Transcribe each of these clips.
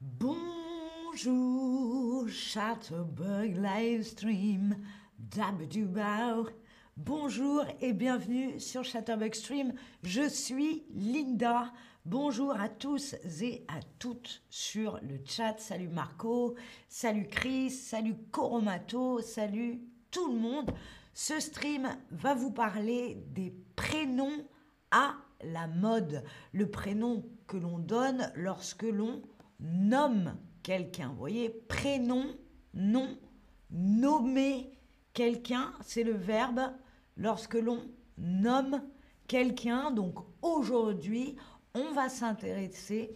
Bonjour, Chatterbug Livestream, Dabdubao. Bonjour et bienvenue sur Chatterbug Stream. Je suis Linda. Bonjour à tous et à toutes sur le chat. Salut Marco, salut Chris, salut Coromato, salut tout le monde. Ce stream va vous parler des prénoms à la mode. Le prénom que l'on donne lorsque l'on nomme quelqu'un. Vous voyez, prénom, nom, nommer quelqu'un, c'est le verbe lorsque l'on nomme quelqu'un. Donc aujourd'hui, on va s'intéresser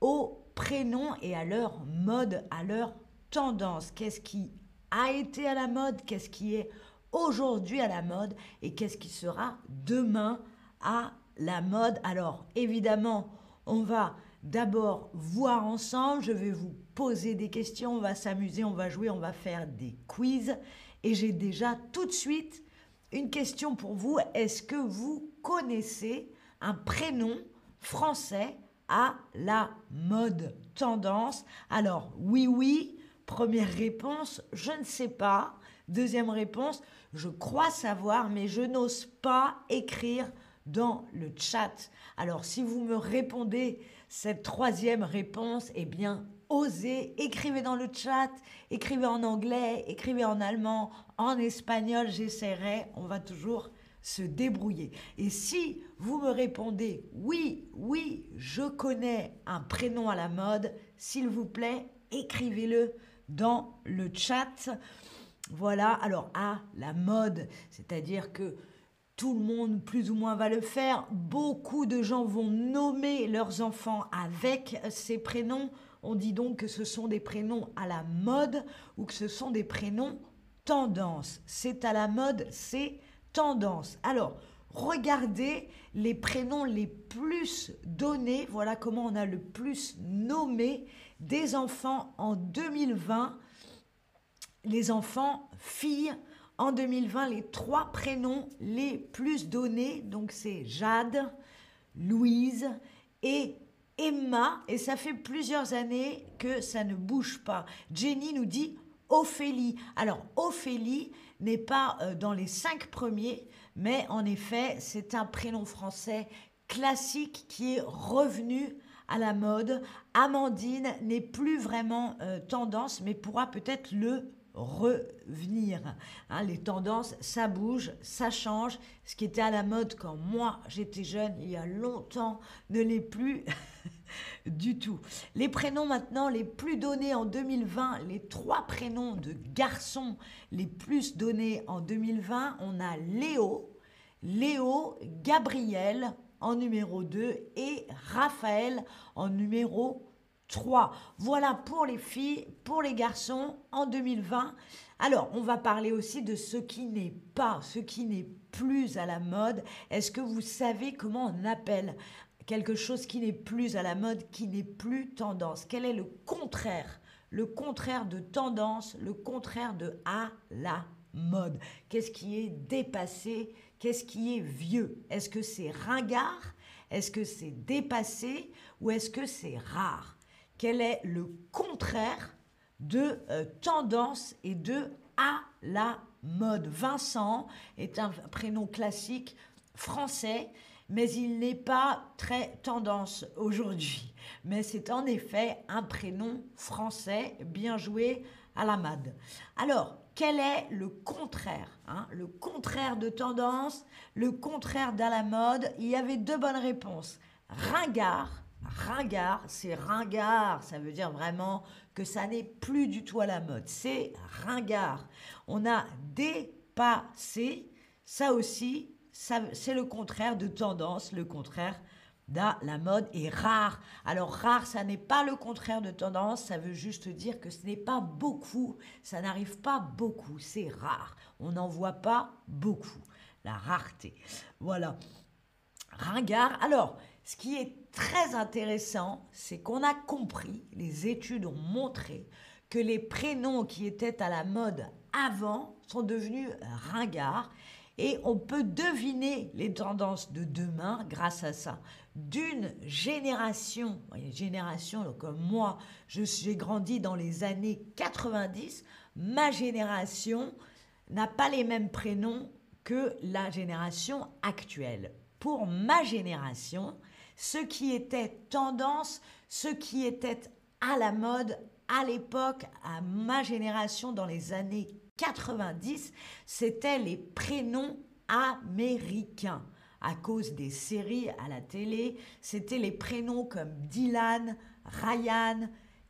aux prénoms et à leur mode, à leur tendance. Qu'est-ce qui a été à la mode, qu'est-ce qui est aujourd'hui à la mode et qu'est-ce qui sera demain à la mode. Alors évidemment, on va d'abord voir ensemble, je vais vous poser des questions, on va s'amuser, on va jouer, on va faire des quiz. Et j'ai déjà tout de suite une question pour vous. Est-ce que vous connaissez un prénom français à la mode tendance? Alors oui, oui. Première réponse, je ne sais pas. Deuxième réponse, je crois savoir, mais je n'ose pas écrire dans le chat. Alors si vous me répondez cette troisième réponse, eh bien, osez, écrivez dans le chat, écrivez en anglais, écrivez en allemand, en espagnol, j'essaierai, on va toujours se débrouiller. Et si vous me répondez oui, oui, je connais un prénom à la mode, s'il vous plaît, écrivez-le dans le chat. Voilà, alors à la mode, c'est-à-dire que tout le monde plus ou moins va le faire. Beaucoup de gens vont nommer leurs enfants avec ces prénoms. On dit donc que ce sont des prénoms à la mode ou que ce sont des prénoms tendance. C'est à la mode, c'est tendance. Alors, regardez les prénoms les plus donnés. Voilà comment on a le plus nommé des enfants en 2020. Les enfants filles en 2020 les trois prénoms les plus donnés. Donc c'est Jade, Louise et Emma. Et ça fait plusieurs années que ça ne bouge pas. Jenny nous dit Ophélie. Alors Ophélie n'est pas euh, dans les cinq premiers, mais en effet c'est un prénom français classique qui est revenu à la mode. Amandine n'est plus vraiment euh, tendance, mais pourra peut-être le revenir. Hein, les tendances, ça bouge, ça change. Ce qui était à la mode quand moi j'étais jeune, il y a longtemps, ne l'est plus du tout. Les prénoms maintenant les plus donnés en 2020, les trois prénoms de garçons les plus donnés en 2020, on a Léo, Léo, Gabriel en numéro 2 et Raphaël en numéro 3. Voilà pour les filles, pour les garçons en 2020. Alors, on va parler aussi de ce qui n'est pas, ce qui n'est plus à la mode. Est-ce que vous savez comment on appelle quelque chose qui n'est plus à la mode, qui n'est plus tendance? Quel est le contraire? Le contraire de tendance, le contraire de à la mode. Qu'est-ce qui est dépassé? Qu'est-ce qui est vieux? Est-ce que c'est ringard? Est-ce que c'est dépassé? Ou est-ce que c'est rare? Quel est le contraire de euh, tendance et de à la mode. Vincent est un prénom classique français, mais il n'est pas très tendance aujourd'hui. Mais c'est en effet un prénom français bien joué à la mode. Alors, quel est le contraire hein? Le contraire de tendance, le contraire d'à la mode? Il y avait deux bonnes réponses. Ringard ringard, c'est ringard, ça veut dire vraiment que ça n'est plus du tout à la mode, c'est ringard. On a dépassé, ça aussi, c'est le contraire de tendance, le contraire de la mode est rare. Alors rare, ça n'est pas le contraire de tendance, ça veut juste dire que ce n'est pas beaucoup, ça n'arrive pas beaucoup, c'est rare. On n'en voit pas beaucoup. La rareté. Voilà. Ringard. Alors, ce qui est très intéressant, c'est qu'on a compris, les études ont montré, que les prénoms qui étaient à la mode avant sont devenus ringards et on peut deviner les tendances de demain grâce à ça. D'une génération, une génération comme moi, j'ai grandi dans les années 90, ma génération n'a pas les mêmes prénoms que la génération actuelle. Pour ma génération, ce qui était tendance, ce qui était à la mode à l'époque, à ma génération, dans les années 90, c'était les prénoms américains. À cause des séries à la télé, c'était les prénoms comme Dylan, Ryan,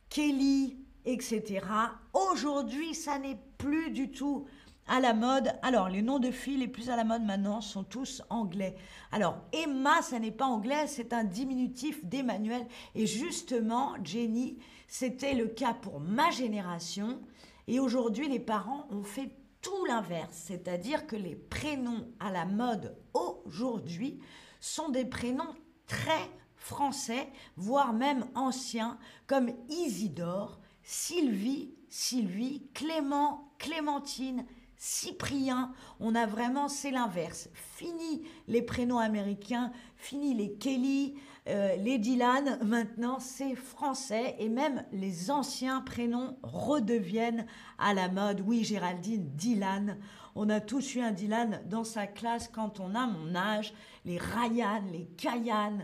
Kelly, etc. Aujourd'hui, ça n'est plus du tout à la mode. Alors, les noms de filles les plus à la mode maintenant sont tous anglais. Alors, Emma, ça n'est pas anglais, c'est un diminutif d'Emmanuel. Et justement, Jenny, c'était le cas pour ma génération. Et aujourd'hui, les parents ont fait tout l'inverse, c'est-à-dire que les prénoms à la mode aujourd'hui sont des prénoms très français, voire même anciens, comme Isidore, Sylvie, Sylvie, Clément, Clémentine, Cyprien. On a vraiment, c'est l'inverse. Fini les prénoms américains, fini les Kelly, euh, les Dylan, maintenant c'est français et même les anciens prénoms redeviennent à la mode. Oui, Géraldine, Dylan. On a tous eu un Dylan dans sa classe quand on a mon âge. Les Ryan, les Kayan,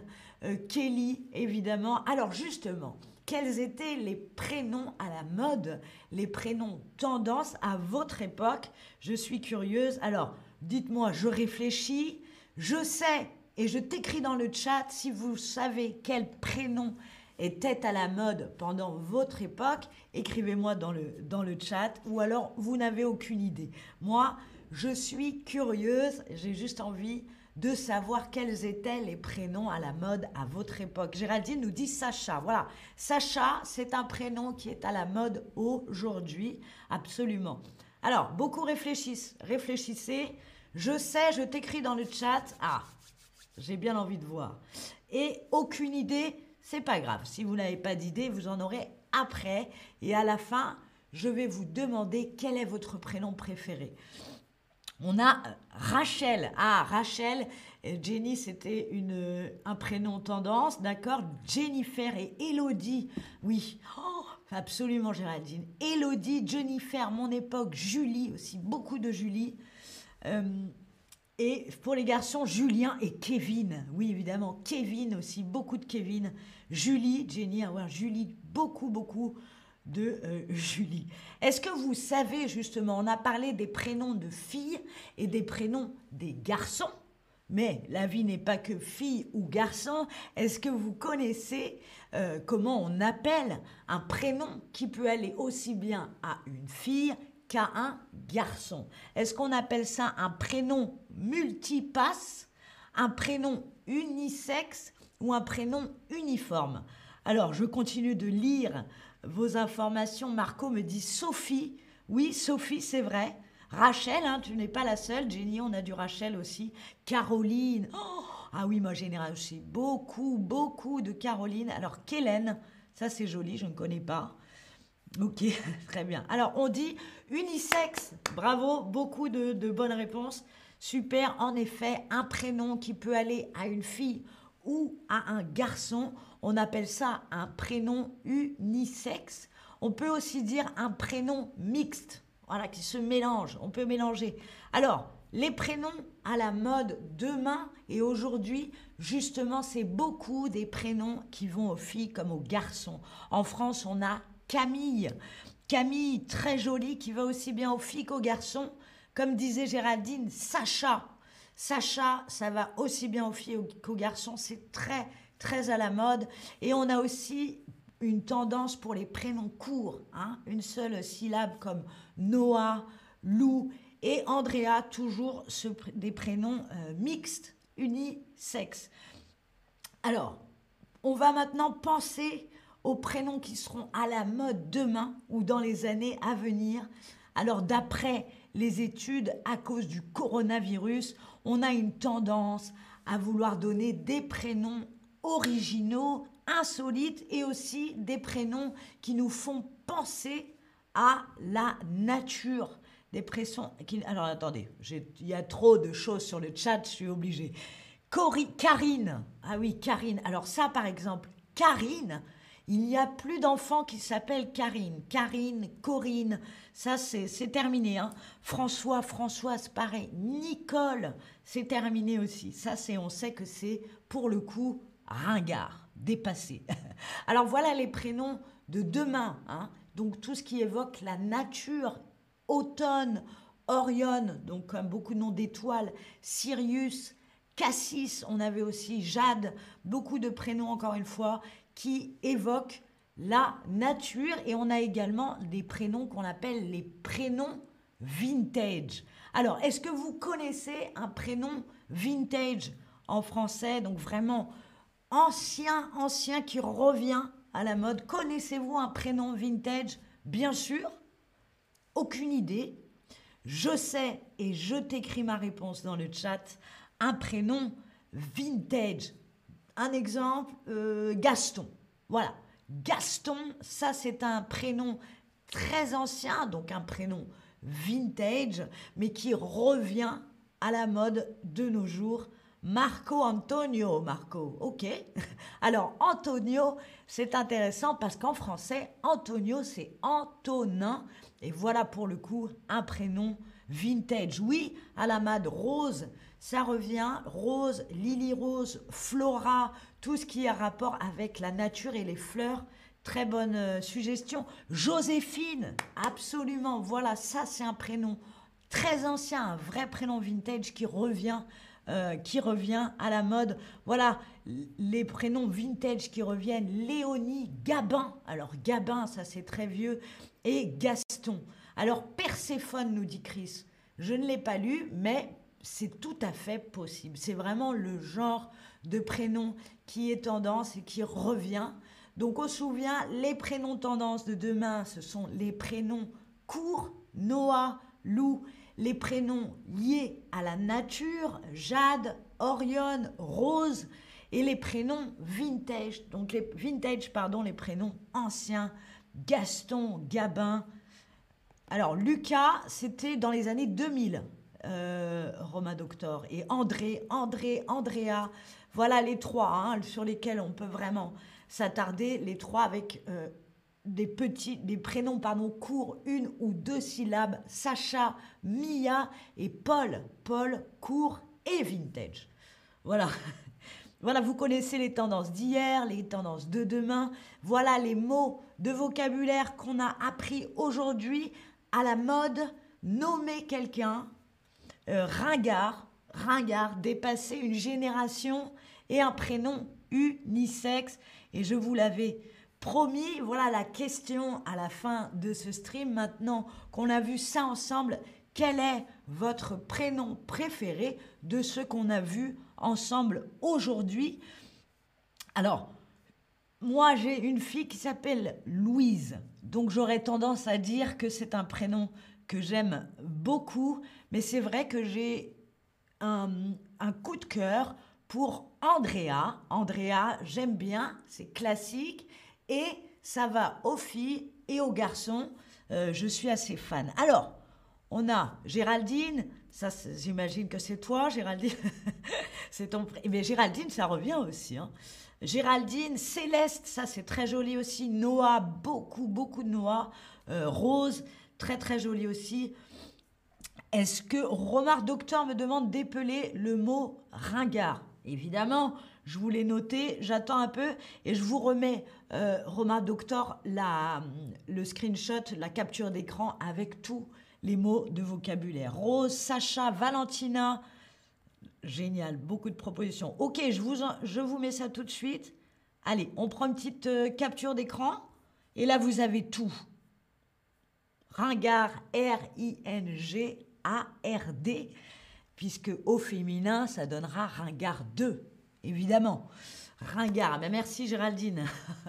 euh, Kelly, évidemment. Alors justement, quels étaient les prénoms à la mode, les prénoms tendance à votre époque Je suis curieuse. Alors, dites-moi, je réfléchis. Je sais et je t'écris dans le chat si vous savez quel prénom était à la mode pendant votre époque. Écrivez-moi dans le, dans le chat ou alors vous n'avez aucune idée. Moi, je suis curieuse, j'ai juste envie de savoir quels étaient les prénoms à la mode à votre époque. Géraldine nous dit Sacha. Voilà, Sacha, c'est un prénom qui est à la mode aujourd'hui, absolument. Alors, beaucoup réfléchissent, réfléchissez. Je sais, je t'écris dans le chat. Ah, j'ai bien envie de voir. Et aucune idée, c'est pas grave. Si vous n'avez pas d'idée, vous en aurez après. Et à la fin, je vais vous demander quel est votre prénom préféré. On a Rachel. Ah, Rachel. Jenny, c'était une, un prénom tendance, d'accord Jennifer et Elodie. Oui, oh, absolument Géraldine. Elodie, Jennifer, mon époque, Julie aussi, beaucoup de Julie. Euh, et pour les garçons, Julien et Kevin. Oui, évidemment, Kevin aussi, beaucoup de Kevin. Julie, Jenny, avoir Julie, beaucoup, beaucoup de euh, Julie. Est-ce que vous savez justement, on a parlé des prénoms de filles et des prénoms des garçons, mais la vie n'est pas que fille ou garçon. Est-ce que vous connaissez euh, comment on appelle un prénom qui peut aller aussi bien à une fille qu'à un garçon? Est-ce qu'on appelle ça un prénom multipasse, un prénom unisexe ou un prénom uniforme? Alors, je continue de lire vos informations. Marco me dit Sophie. Oui, Sophie, c'est vrai. Rachel, hein, tu n'es pas la seule. Jenny, on a du Rachel aussi. Caroline. Oh, ah oui, moi, général aussi. Beaucoup, beaucoup de Caroline. Alors, Kélène, ça c'est joli, je ne connais pas. Ok, très bien. Alors, on dit unisexe. Bravo, beaucoup de, bonnes réponses. Super, en effet, un prénom qui peut aller à une fille ou à un garçon. On appelle ça un prénom unisexe. On peut aussi dire un prénom mixte, voilà, qui se mélange. On peut mélanger. Alors, les prénoms à la mode demain et aujourd'hui, justement, c'est beaucoup des prénoms qui vont aux filles comme aux garçons. En France, on a Camille. Camille, très jolie, qui va aussi bien aux filles qu'aux garçons. Comme disait Géraldine, Sacha. Sacha, ça va aussi bien aux filles qu'aux garçons. C'est très, très à la mode. Et on a aussi une tendance pour les prénoms courts. Hein. Une seule syllabe comme Noah, Lou et Andrea, toujours des prénoms euh, mixtes, unisexes. Alors, on va maintenant penser aux prénoms qui seront à la mode demain ou dans les années à venir. Alors d'après les études, à cause du coronavirus, on a une tendance à vouloir donner des prénoms originaux, insolites et aussi des prénoms qui nous font penser à la nature. des prénoms qui... Alors attendez, il y a trop de choses sur le chat, je suis obligée. Cori, Karine. Ah oui, Karine. Alors ça, par exemple, Karine, il n'y a plus d'enfants qui s'appellent Karine. Karine, Corinne, ça c'est terminé. Hein. François, Françoise, pareil. Nicole, c'est terminé aussi. Ça c'est, on sait que c'est pour le coup ringard, dépassé. Alors voilà les prénoms de demain. Hein. Donc tout ce qui évoque la nature, automne, Orion, donc comme beaucoup de noms d'étoiles, Sirius, Cassis, on avait aussi Jade, beaucoup de prénoms encore une fois qui évoquent la nature et on a également des prénoms qu'on appelle les prénoms vintage. Alors, est-ce que vous connaissez un prénom vintage en français, donc vraiment ancien, ancien qui revient à la mode Connaissez-vous un prénom vintage? Bien sûr, aucune idée. Je sais et je t'écris ma réponse dans le chat. Un prénom vintage un exemple, euh, Gaston. Voilà. Gaston, ça c'est un prénom très ancien, donc un prénom vintage, mais qui revient à la mode de nos jours. Marco Antonio, Marco, ok. Alors Antonio, c'est intéressant parce qu'en français, Antonio, c'est Antonin. Et voilà pour le coup un prénom vintage. Oui, à la mode rose, ça revient rose, lily rose, flora, tout ce qui a rapport avec la nature et les fleurs. Très bonne euh, suggestion. Joséphine, absolument. Voilà, ça c'est un prénom très ancien, un vrai prénom vintage qui revient, euh, qui revient à la mode. Voilà, les prénoms vintage qui reviennent. Léonie, Gabin. Alors Gabin, ça c'est très vieux. Et Gaston. Alors Perséphone, nous dit Chris. Je ne l'ai pas lu, mais c'est tout à fait possible. C'est vraiment le genre de prénom qui est tendance et qui revient. Donc on se souvient, les prénoms tendance de demain, ce sont les prénoms courts, Noah, Lou, les prénoms liés à la nature, Jade, Orion, Rose, et les prénoms vintage, donc les vintage, pardon, les prénoms anciens, Gaston, Gabin. Alors Lucas, c'était dans les années 2000. Euh, Roma Doctor, et André, André, Andrea. Voilà les trois hein, sur lesquels on peut vraiment s'attarder, les trois avec euh, des petits, des prénoms pardon courts, une ou deux syllabes, Sacha, Mia et Paul, Paul court et vintage. Voilà. Voilà, vous connaissez les tendances d'hier, les tendances de demain. Voilà les mots de vocabulaire qu'on a appris aujourd'hui à la mode. Nommer quelqu'un, euh, ringard, ringard, dépasser une génération et un prénom unisexe. Et je vous l'avais promis, voilà la question à la fin de ce stream. Maintenant qu'on a vu ça ensemble, quel est votre prénom préféré de ce qu'on a vu ensemble aujourd'hui? Alors, moi j'ai une fille qui s'appelle Louise, donc j'aurais tendance à dire que c'est un prénom que j'aime beaucoup, mais c'est vrai que j'ai un, coup de cœur pour Andrea. Andrea, j'aime bien, c'est classique et ça va aux filles et aux garçons. Euh, je suis assez fan. Alors, on a Géraldine, ça j'imagine que c'est toi, Géraldine. c'est ton Mais Géraldine, ça revient aussi. Hein. Géraldine, Céleste, ça c'est très joli aussi. Noah, beaucoup, beaucoup de Noah. Euh, Rose, Très très joli aussi. Est-ce que Romar Docteur me demande d'épeler le mot ringard? Évidemment, je vous l'ai noté, j'attends un peu et je vous remets, euh, Romar Docteur, la, le screenshot, la capture d'écran avec tous les mots de vocabulaire. Rose, Sacha, Valentina, génial, beaucoup de propositions. Ok, je vous, je vous mets ça tout de suite. Allez, on prend une petite euh, capture d'écran et là vous avez tout. Ringard, R-I-N-G-A-R-D, puisque au féminin, ça donnera Ringard 2, évidemment. Ringard, mais merci Géraldine.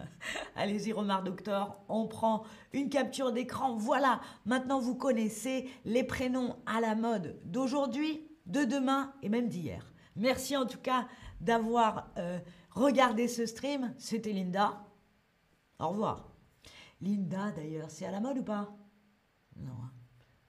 Allez-y, Romar Docteur, on prend une capture d'écran. Voilà, maintenant vous connaissez les prénoms à la mode d'aujourd'hui, de demain et même d'hier. Merci en tout cas d'avoir euh, regardé ce stream. C'était Linda. Au revoir. Linda d'ailleurs, c'est à la mode ou pas? Non.